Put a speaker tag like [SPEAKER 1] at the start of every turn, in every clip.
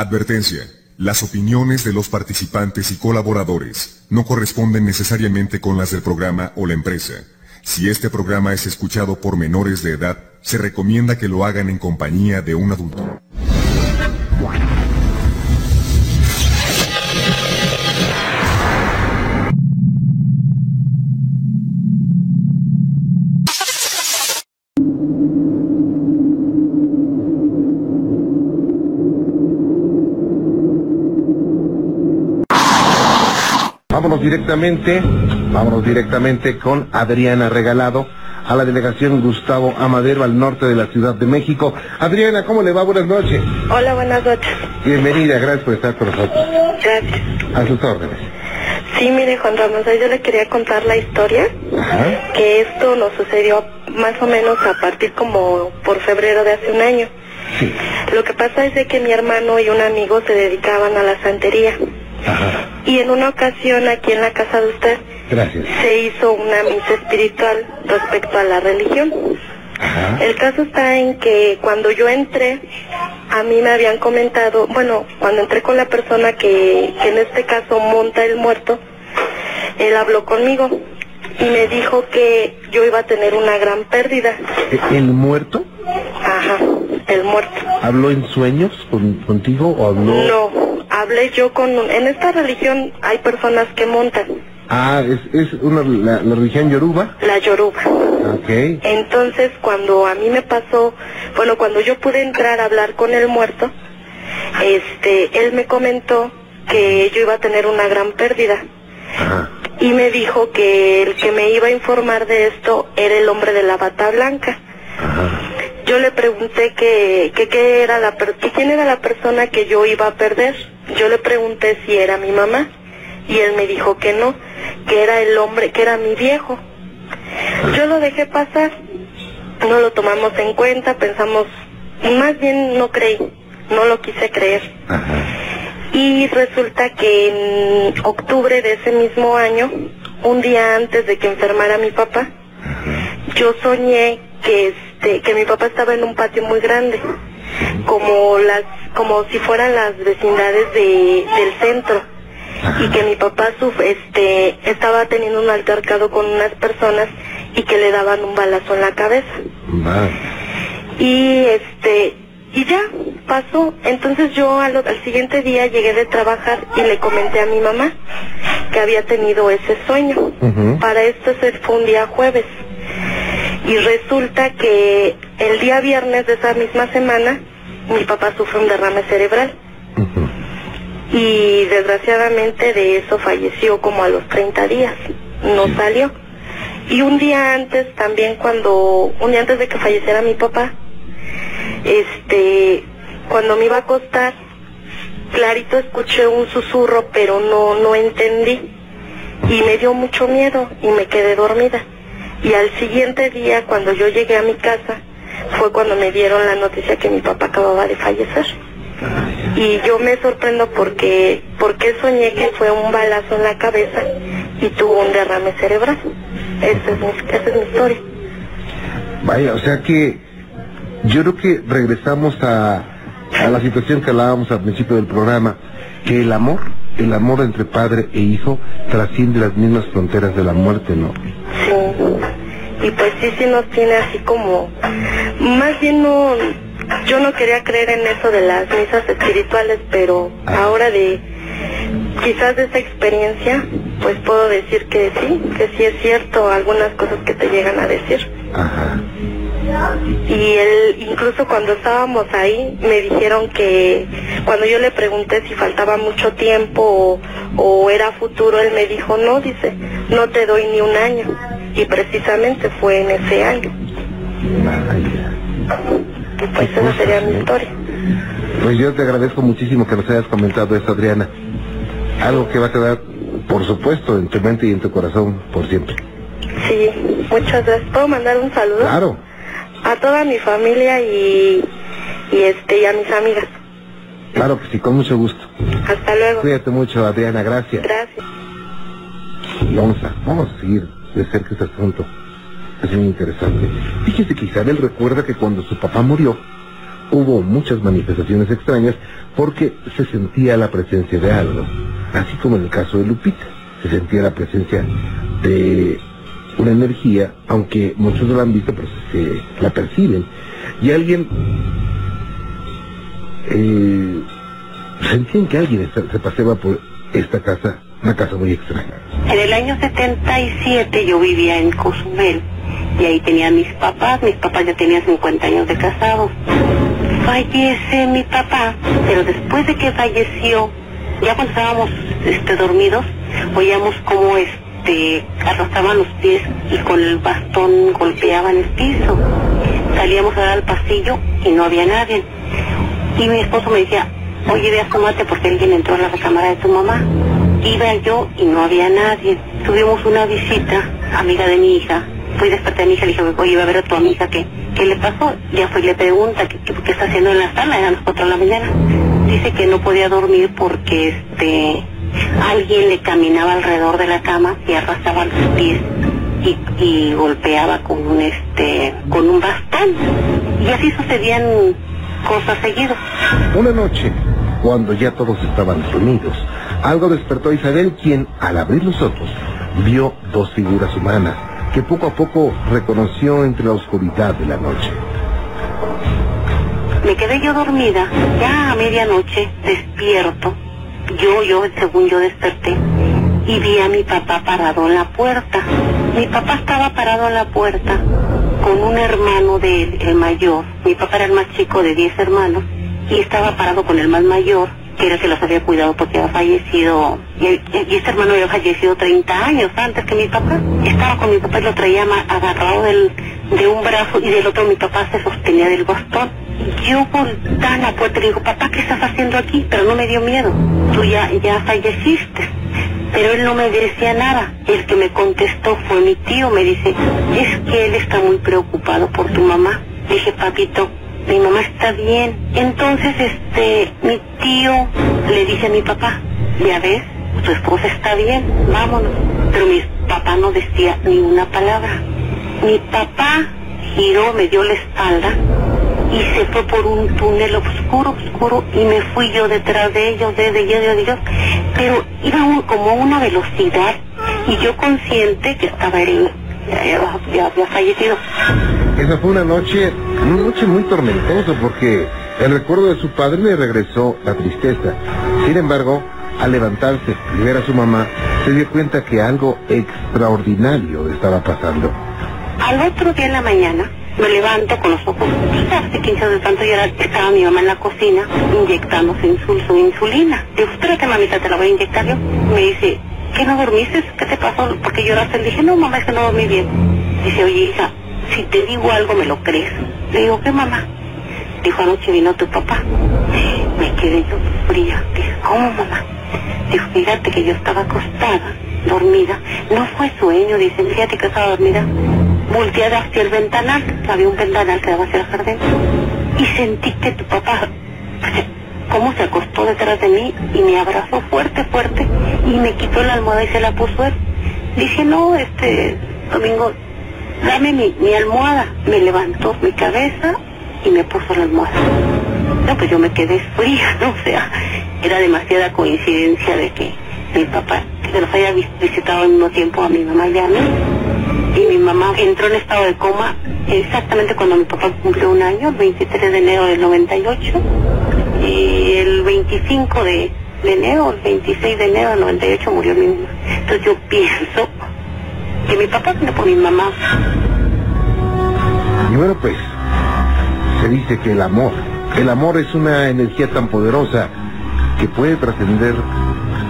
[SPEAKER 1] Advertencia. Las opiniones de los participantes y colaboradores no corresponden necesariamente con las del programa o la empresa. Si este programa es escuchado por menores de edad, se recomienda que lo hagan en compañía de un adulto.
[SPEAKER 2] Directamente, vámonos directamente con Adriana Regalado a la delegación Gustavo Amadero al norte de la Ciudad de México. Adriana, ¿cómo le va? Buenas noches.
[SPEAKER 3] Hola, buenas noches.
[SPEAKER 2] Bienvenida, gracias por estar con nosotros.
[SPEAKER 3] Gracias.
[SPEAKER 2] A sus órdenes.
[SPEAKER 3] Sí, mire, Juan Ramón, yo le quería contar la historia,
[SPEAKER 2] Ajá.
[SPEAKER 3] que esto nos sucedió más o menos a partir como por febrero de hace un año.
[SPEAKER 2] Sí.
[SPEAKER 3] Lo que pasa es de que mi hermano y un amigo se dedicaban a la santería.
[SPEAKER 2] Ajá.
[SPEAKER 3] Y en una ocasión aquí en la casa de usted
[SPEAKER 2] Gracias.
[SPEAKER 3] se hizo una misa espiritual respecto a la religión.
[SPEAKER 2] Ajá.
[SPEAKER 3] El caso está en que cuando yo entré, a mí me habían comentado, bueno, cuando entré con la persona que, que en este caso monta el muerto, él habló conmigo y me dijo que yo iba a tener una gran pérdida.
[SPEAKER 2] ¿E- ¿El muerto
[SPEAKER 3] Ajá, el muerto.
[SPEAKER 2] habló en sueños con- contigo o habló?
[SPEAKER 3] No, hablé yo con... En esta religión hay personas que montan,
[SPEAKER 2] Ah, es, es una, la, la religión yoruba.
[SPEAKER 3] la yoruba.
[SPEAKER 2] Ok.
[SPEAKER 3] Entonces, cuando a mí me pasó, bueno, cuando yo pude entrar a hablar con el muerto, este, él me comentó que yo iba a tener una gran pérdida
[SPEAKER 2] Ajá.
[SPEAKER 3] y me dijo que el que me iba a informar de esto era el hombre de la bata blanca.
[SPEAKER 2] Ajá.
[SPEAKER 3] Yo le pregunté que, que, qué era la per- que quién era la persona que yo iba a perder. Yo le pregunté si era mi mamá y él me dijo que no, que era el hombre, que era mi viejo. Yo lo dejé pasar, no lo tomamos en cuenta, pensamos, más bien no creí, no lo quise creer.
[SPEAKER 2] Ajá.
[SPEAKER 3] Y resulta que en octubre de ese mismo año, un día antes de que enfermara mi papá, yo soñé que este que mi papá estaba en un patio muy grande, como las como si fueran las vecindades de, del centro. Y que mi papá este estaba teniendo un altercado con unas personas y que le daban un balazo en la cabeza. Y este y ya pasó. Entonces yo al, al siguiente día llegué de trabajar y le comenté a mi mamá que había tenido ese sueño. Para esto se fue un día jueves. Y resulta que el día viernes de esa misma semana mi papá sufre un derrame cerebral. Y desgraciadamente de eso falleció como a los 30 días, no salió. Y un día antes también cuando, un día antes de que falleciera mi papá, este, cuando me iba a acostar, clarito escuché un susurro pero no, no entendí. Y me dio mucho miedo y me quedé dormida. Y al siguiente día cuando yo llegué a mi casa fue cuando me dieron la noticia que mi papá acababa de fallecer. Y yo me sorprendo porque, porque soñé que fue un balazo en la cabeza y tuvo un derrame cerebral. Esa es mi, esa es mi historia.
[SPEAKER 2] Vaya, o sea que yo creo que regresamos a, a la situación que hablábamos al principio del programa, que el amor, el amor entre padre e hijo trasciende las mismas fronteras de la muerte, ¿no?
[SPEAKER 3] Y pues sí, sí nos tiene así como... Más bien no... Yo no quería creer en eso de las misas espirituales, pero ahora de... Quizás de esa experiencia, pues puedo decir que sí, que sí es cierto algunas cosas que te llegan a decir.
[SPEAKER 2] Ajá.
[SPEAKER 3] Y él, incluso cuando estábamos ahí, me dijeron que cuando yo le pregunté si faltaba mucho tiempo o, o era futuro, él me dijo, no, dice, no te doy ni un año. Y precisamente fue en ese año. Y pues esa sería mi historia.
[SPEAKER 2] Pues yo te agradezco muchísimo que nos hayas comentado esto, Adriana. Algo que va a quedar, por supuesto, en tu mente y en tu corazón por siempre.
[SPEAKER 3] Sí, muchas gracias. ¿Puedo mandar un saludo?
[SPEAKER 2] Claro.
[SPEAKER 3] A toda mi familia y, y este y a mis amigas.
[SPEAKER 2] Claro que sí, con mucho gusto.
[SPEAKER 3] Hasta luego.
[SPEAKER 2] Cuídate mucho, Adriana, gracias.
[SPEAKER 3] Gracias.
[SPEAKER 2] Vamos a, vamos a seguir de cerca este asunto. Es muy interesante. Fíjese que Isabel recuerda que cuando su papá murió, hubo muchas manifestaciones extrañas porque se sentía la presencia de algo, así como en el caso de Lupita, se sentía la presencia de una energía, aunque muchos no la han visto, pero se, la perciben. Y alguien eh, sentían que alguien se paseaba por esta casa, una casa muy extraña.
[SPEAKER 4] En el año 77 yo vivía en Cozumel y ahí tenía mis papás, mis papás ya tenían 50 años de casados. Fallece mi papá, pero después de que falleció, ya cuando estábamos este, dormidos, oíamos como este, arrastraban los pies y con el bastón golpeaban el piso. Salíamos a dar al pasillo y no había nadie. Y mi esposo me decía, oye, ve a porque alguien entró a la recámara de tu mamá. Iba yo y no había nadie. Tuvimos una visita, amiga de mi hija. Fui desperté a mi hija y le dije, oye, iba a ver a tu amiga, ¿qué, qué le pasó? Ya fue y le pregunta, ¿qué, ¿qué, está haciendo en la sala? Eran las 4 de la mañana. Dice que no podía dormir porque este alguien le caminaba alrededor de la cama y arrastraba los pies y, y golpeaba con un este con un bastón. Y así sucedían cosas seguidas.
[SPEAKER 2] Una noche, cuando ya todos estaban dormidos, algo despertó a Isabel, quien, al abrir los ojos, vio dos figuras humanas que poco a poco reconoció entre la oscuridad de la noche.
[SPEAKER 4] Me quedé yo dormida, ya a medianoche, despierto. Yo, yo, según yo desperté, y vi a mi papá parado en la puerta. Mi papá estaba parado en la puerta con un hermano de él, el mayor. Mi papá era el más chico de 10 hermanos y estaba parado con el más mayor, que era que los había cuidado porque había fallecido, y, este hermano había fallecido 30 años antes que mi papá. Estaba con mi papá y lo traía agarrado del, de un brazo y del otro mi papá se sostenía del bastón. Yo volté a la puerta y le digo, papá, ¿qué estás haciendo aquí? Pero no me dio miedo. Tú ya, ya falleciste pero él no me decía nada. El que me contestó fue mi tío, me dice, es que él está muy preocupado por tu mamá. Dije, papito, mi mamá está bien. Entonces, este, mi tío le dice a mi papá, ya ves, tu esposa está bien, vámonos. Pero mi papá no decía ni una palabra. Mi papá giró, me dio la espalda y se fue por un túnel oscuro, oscuro, y me fui yo detrás de ellos, de, de, de, ellos, pero iba como a una velocidad, y yo consciente que estaba él, ya, había fallecido.
[SPEAKER 2] Esa fue una noche, una noche muy tormentosa, porque el recuerdo de su padre le regresó la tristeza. Sin embargo, al levantarse y ver a su mamá, se dio cuenta que algo extraordinario estaba pasando.
[SPEAKER 4] Al otro día en la mañana, me levanto con los ojos, hace 15 de tanto ahora estaba mi mamá en la cocina inyectándose su insulina. Digo, espérate mamita, te la voy a inyectar yo. Me dice, ¿qué no dormiste? ¿Qué te pasó? Porque lloraste. Le dije, no mamá, es que no dormí bien. Dice, oye hija, si te digo algo me lo crees. Le digo, ¿qué mamá? Dijo, anoche vino tu papá. Me quedé yo fría. Dije, ¿cómo mamá? Dijo, fíjate que yo estaba acostada, dormida. No fue sueño, dice, fíjate que estaba dormida volteé hacia el ventanal, había un ventanal que daba hacia el jardín, y sentí que tu papá, cómo se acostó detrás de mí y me abrazó fuerte, fuerte, y me quitó la almohada y se la puso él. Dije, no, este, Domingo, dame mi, mi almohada. Me levantó mi cabeza y me puso la almohada. No, pues yo me quedé fría, ¿no? O sea, era demasiada coincidencia de que mi papá, que los haya visitado al mismo tiempo a mi mamá y a mí y mi mamá entró en estado de coma exactamente cuando mi papá cumplió un año, el 23 de enero del 98, y el 25 de, enero, el 26 de enero del 98 murió mi mamá. Entonces yo pienso que mi papá vino por mi mamá.
[SPEAKER 2] Y bueno, pues, se dice que el amor, el amor es una energía tan poderosa que puede trascender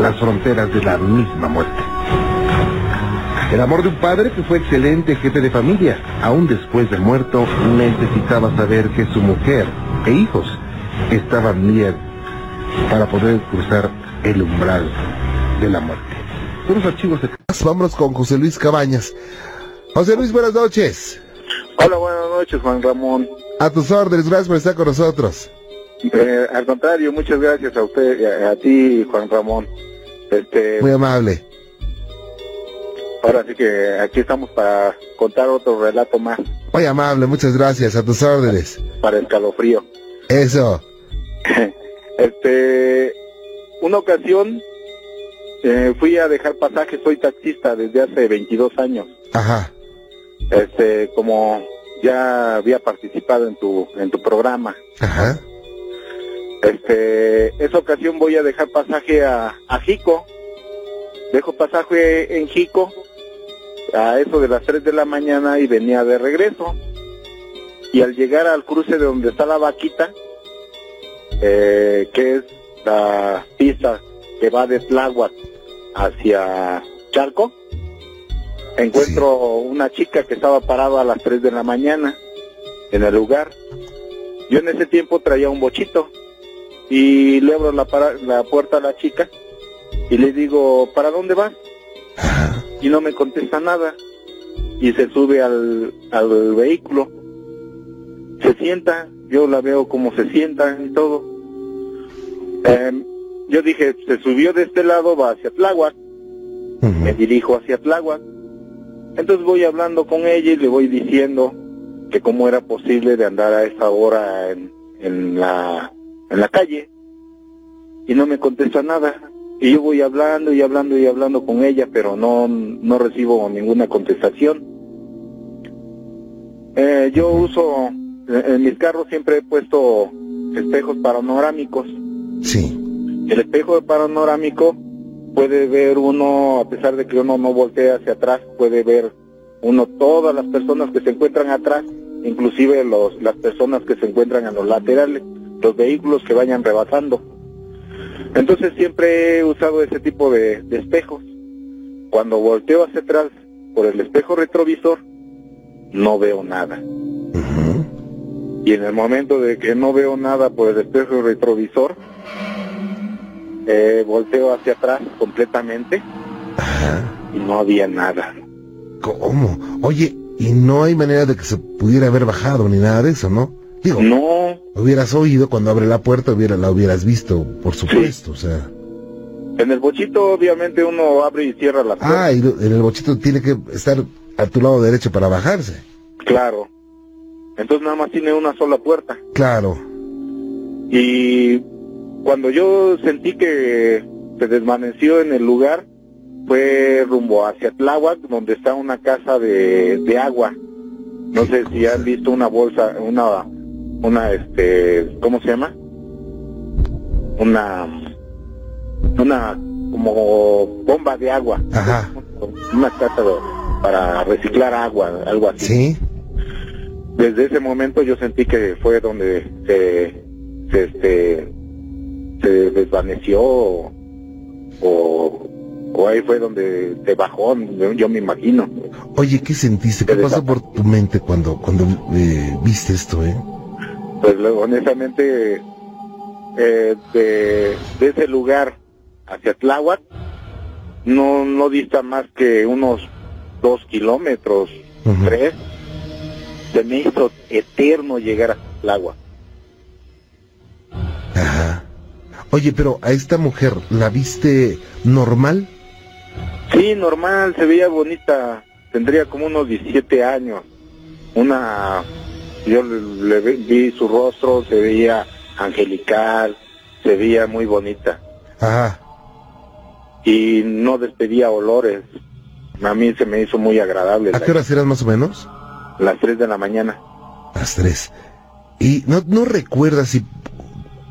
[SPEAKER 2] las fronteras de la misma muerte. El amor de un padre que fue excelente jefe de familia, aún después de muerto, necesitaba saber que su mujer e hijos estaban bien para poder cruzar el umbral de la muerte. Unos archivos de... Vámonos con José Luis Cabañas. José Luis, buenas noches.
[SPEAKER 5] Hola, buenas noches, Juan Ramón.
[SPEAKER 2] A tus órdenes, gracias por estar con nosotros.
[SPEAKER 5] Eh, al contrario, muchas gracias a usted, a, a ti, Juan Ramón. Este,
[SPEAKER 2] Muy amable.
[SPEAKER 5] Ahora sí que aquí estamos para contar otro relato más.
[SPEAKER 2] Muy amable, muchas gracias, a tus órdenes.
[SPEAKER 5] Para el calofrío.
[SPEAKER 6] Eso.
[SPEAKER 5] Este, una ocasión eh, fui a dejar pasaje, soy taxista desde hace 22 años.
[SPEAKER 6] Ajá.
[SPEAKER 5] Este, como ya había participado en tu en tu programa.
[SPEAKER 6] Ajá.
[SPEAKER 5] Este, esa ocasión voy a dejar pasaje a, a Jico. Dejo pasaje en Jico a eso de las 3 de la mañana y venía de regreso. Y al llegar al cruce de donde está la vaquita, eh, que es la pista que va de Tláhuac hacia Charco, encuentro una chica que estaba parada a las 3 de la mañana en el lugar. Yo en ese tiempo traía un bochito y le abro la, para- la puerta a la chica y le digo, ¿para dónde vas? Y no me contesta nada y se sube al, al vehículo. Se sienta, yo la veo como se sienta y todo. Em, yo dije, se subió de este lado, va hacia Tláhuac me dirijo hacia Tláhuac. Entonces voy hablando con ella y le voy diciendo que cómo era posible de andar a esa hora en, en la en la calle y no me contesta nada. Y yo voy hablando y hablando y hablando con ella, pero no no recibo ninguna contestación. Eh, yo uso en en mis carros siempre he puesto espejos panorámicos.
[SPEAKER 6] Sí.
[SPEAKER 5] El espejo panorámico puede ver uno, a pesar de que uno no voltea hacia atrás, puede ver uno todas las personas que se encuentran atrás, inclusive los, las personas que se encuentran en los laterales, los vehículos que vayan rebasando. Entonces siempre he usado ese tipo de, de espejos. Cuando volteo hacia atrás por el espejo retrovisor, no veo nada. Y en el momento de que no veo nada por el espejo retrovisor, eh, volteo hacia atrás completamente
[SPEAKER 6] Ajá.
[SPEAKER 5] y no había nada.
[SPEAKER 6] ¿Cómo? Oye, y no hay manera de que se pudiera haber bajado ni nada de eso, ¿no? Digo,
[SPEAKER 5] No,
[SPEAKER 6] hubieras oído cuando abre la puerta, hubiera, la hubieras visto, por supuesto, o sea.
[SPEAKER 5] en el bochito obviamente uno abre y cierra las puertas.
[SPEAKER 6] Ah, y en el bochito tiene que estar a tu lado derecho para bajarse.
[SPEAKER 5] Claro. Entonces nada más tiene una sola puerta.
[SPEAKER 6] Claro.
[SPEAKER 5] Y cuando yo sentí que se desvaneció en el lugar, fue rumbo hacia Tláhuac, donde está una casa de, de agua. No sé si han visto una bolsa, una, una, este, ¿cómo se llama? Una, una, como bomba de agua.
[SPEAKER 6] Ajá.
[SPEAKER 5] Una casa de- para reciclar agua, algo así.
[SPEAKER 6] ¿Sí?
[SPEAKER 5] Desde ese momento yo sentí que fue donde se, se, este, se desvaneció o, o, o ahí fue donde se bajó, yo, me imagino.
[SPEAKER 6] Oye, ¿qué sentiste? ¿Qué pasó por tu mente cuando, cuando eh, viste esto, eh?
[SPEAKER 5] Pues honestamente, eh, de, de ese lugar hacia Tláhuac, no, no dista más que unos dos kilómetros, tres. Se me hizo eterno llegar a Tláhuac.
[SPEAKER 6] Oye, pero a esta mujer, ¿la viste normal?
[SPEAKER 5] Sí, normal, se veía bonita. Tendría como unos 17 años. Una. Yo le, vi su rostro, se veía angelical, se veía muy bonita.
[SPEAKER 6] Ajá.
[SPEAKER 5] Y no despedía olores. A mí se me hizo muy agradable.
[SPEAKER 6] ¿A qué horas eran más o menos?
[SPEAKER 5] Las 3 de la mañana.
[SPEAKER 6] Las tres. Y no, no recuerdas si,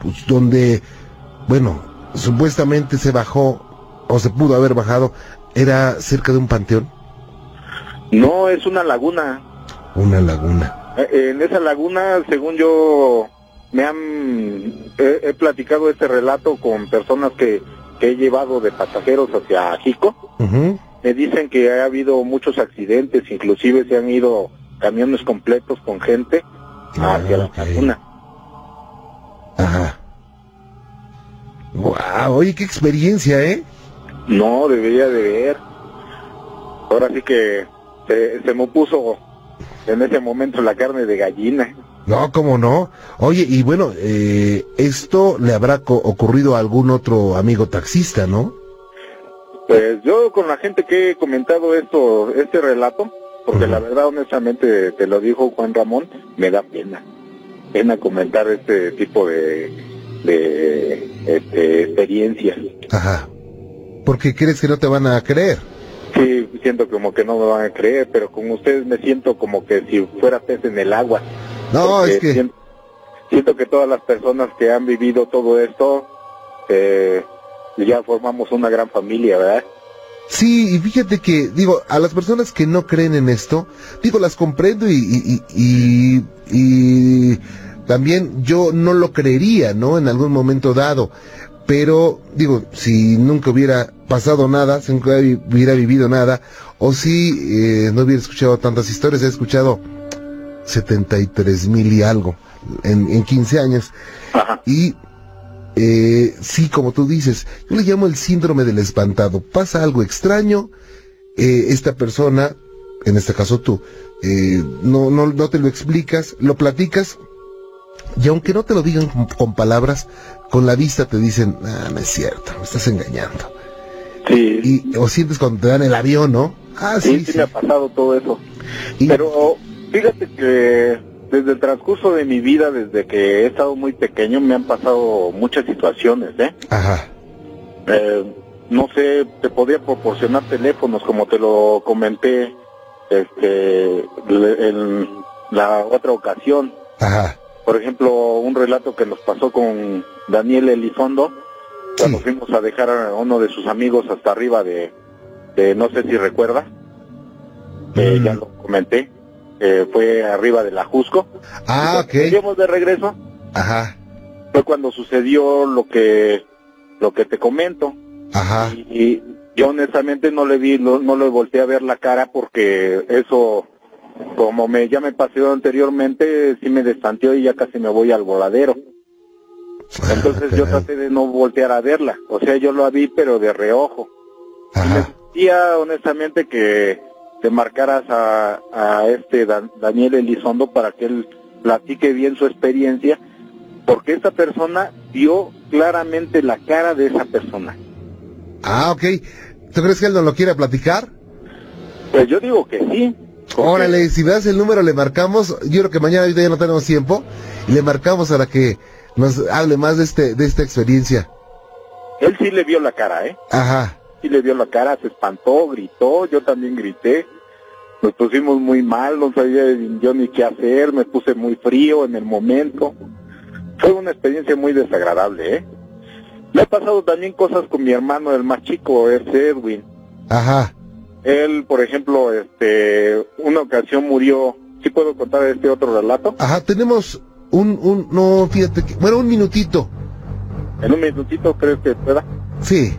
[SPEAKER 6] pues, donde, bueno, supuestamente se bajó, o se pudo haber bajado, era cerca de un panteón,
[SPEAKER 5] No, es una laguna.
[SPEAKER 6] una laguna.
[SPEAKER 5] Eh, En esa laguna, según yo, me han. He, he platicado este relato con personas que, que he llevado de pasajeros hacia Jico. Me dicen que ha habido muchos accidentes, inclusive se han ido camiones completos con gente hacia la laguna.
[SPEAKER 6] Ajá. Wow, oye, qué experiencia, ¿eh?
[SPEAKER 5] No, debería de ver. Ahora sí que se, se me puso en ese momento la carne de gallina.
[SPEAKER 6] No, cómo no. Oye, y bueno, eh, esto le habrá co- ocurrido a algún otro amigo taxista, ¿no?
[SPEAKER 5] Pues yo con la gente que he comentado esto, este relato, porque la verdad honestamente te lo dijo Juan Ramón, me da pena. pena comentar este tipo de, de este, experiencias.
[SPEAKER 6] Ajá. Porque crees que no te van a creer.
[SPEAKER 5] Sí, siento como que no me van a creer, pero con ustedes me siento como que si fuera pez en el agua.
[SPEAKER 6] No, es que...
[SPEAKER 5] Siento, siento que todas las personas que han vivido todo esto, eh, ya formamos una gran familia, ¿verdad?
[SPEAKER 6] Sí, y fíjate que, digo, a las personas que no creen en esto, digo, las comprendo y, y, y, y también yo no lo creería, ¿no? En algún momento dado. Pero, digo, si nunca hubiera pasado nada, si nunca hubiera vivido nada, o si eh, no hubiera escuchado tantas historias, he escuchado 73 mil y algo en, en 15 años.
[SPEAKER 5] Ajá.
[SPEAKER 6] Y eh, sí, como tú dices, yo le llamo el síndrome del espantado. Pasa algo extraño, eh, esta persona, en este caso tú, eh, no, no, no te lo explicas, lo platicas, y aunque no te lo digan con, con palabras, con la vista te dicen, ah, no es cierto, me estás engañando.
[SPEAKER 5] Sí,
[SPEAKER 6] Y, o sientes cuando te dan el avión, ¿no? Ah,
[SPEAKER 5] sí,
[SPEAKER 6] sí,
[SPEAKER 5] sí
[SPEAKER 6] sí.
[SPEAKER 5] me ha pasado todo eso.
[SPEAKER 6] Y-
[SPEAKER 5] Pero fíjate que desde el transcurso de mi vida, desde que he estado muy pequeño, me han pasado muchas situaciones, ¿eh?
[SPEAKER 6] Ajá,
[SPEAKER 5] Eh, no sé, te podría proporcionar teléfonos, como te lo comenté este, en la otra ocasión.
[SPEAKER 6] ajá,
[SPEAKER 5] Por ejemplo, un relato que nos pasó con Daniel Elizondo, cuando
[SPEAKER 6] Sí.
[SPEAKER 5] fuimos a dejar a uno de sus amigos hasta arriba de, de no sé si recuerda, que
[SPEAKER 6] Mm.
[SPEAKER 5] ya lo comenté, eh, fue arriba de la Jusco.
[SPEAKER 6] ah,
[SPEAKER 5] Y
[SPEAKER 6] ok,
[SPEAKER 5] Llegamos de regreso,
[SPEAKER 6] ajá,
[SPEAKER 5] fue cuando sucedió lo que, lo que te comento.
[SPEAKER 6] ajá,
[SPEAKER 5] Y yo honestamente no le vi, no, no le volteé a ver la cara porque eso, como me ya me pasó anteriormente, sí me destanteó y ya casi me voy al voladero. Entonces
[SPEAKER 6] Ah,
[SPEAKER 5] yo traté de no voltear a verla. O sea, yo lo vi pero de reojo. Y me
[SPEAKER 6] ajá,
[SPEAKER 5] decía honestamente que te marcaras a, a este Dan- Daniel Elizondo para que él platique bien su experiencia, porque esta persona vio claramente la cara de esa persona.
[SPEAKER 6] ah, ok. ¿Tú crees que él no lo quiere platicar?
[SPEAKER 5] Pues yo digo que sí.
[SPEAKER 6] Órale, si me das el número le marcamos, yo creo que mañana ahorita ya no tenemos tiempo, y le marcamos para que nos hable más de este, de esta experiencia.
[SPEAKER 5] Él sí le vio la cara, ¿eh?
[SPEAKER 6] Ajá,
[SPEAKER 5] Sí le vio la cara, se espantó, gritó, yo también grité. Nos pusimos muy mal, no sabía yo ni qué hacer, me puse muy frío en el momento. Fue una experiencia muy desagradable, ¿eh? Me ha pasado también cosas con mi hermano, el más chico, es Edwin.
[SPEAKER 6] ajá.
[SPEAKER 5] Él, por ejemplo, este, una ocasión murió. ¿Sí puedo contar este otro relato?
[SPEAKER 6] Ajá, tenemos un, un, no, fíjate que, bueno, un minutito.
[SPEAKER 5] En un minutito, ¿crees que pueda?
[SPEAKER 6] Sí.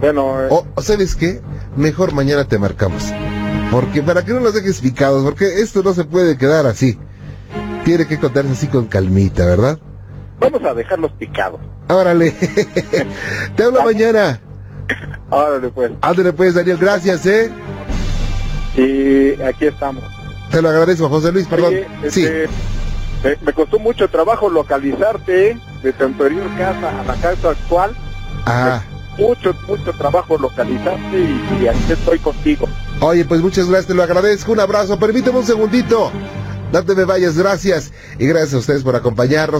[SPEAKER 5] Bueno, eh,
[SPEAKER 6] O, ¿sabes qué? Mejor mañana te marcamos. Porque para que no nos dejes picados, porque esto no se puede quedar así. Tiene que contarse así con calmita, ¿verdad?
[SPEAKER 5] vamos a dejarlos picados.
[SPEAKER 6] Órale. te hablo mañana.
[SPEAKER 5] Órale, pues.
[SPEAKER 6] Ándale pues, Daniel, gracias, ¿eh?
[SPEAKER 5] Y aquí estamos.
[SPEAKER 6] Te lo agradezco, José Luis, perdón.
[SPEAKER 5] Oye,
[SPEAKER 6] Sí.
[SPEAKER 5] este, me, me costó mucho trabajo localizarte ¿eh? de tu anterior casa a la casa actual.
[SPEAKER 6] Ajá.
[SPEAKER 5] Mucho, mucho trabajo localizarte y, y aquí estoy contigo.
[SPEAKER 6] Oye, pues muchas gracias, te lo agradezco. Un abrazo. Permíteme un segundito. No te me vayas, gracias. Y gracias a ustedes por acompañarnos.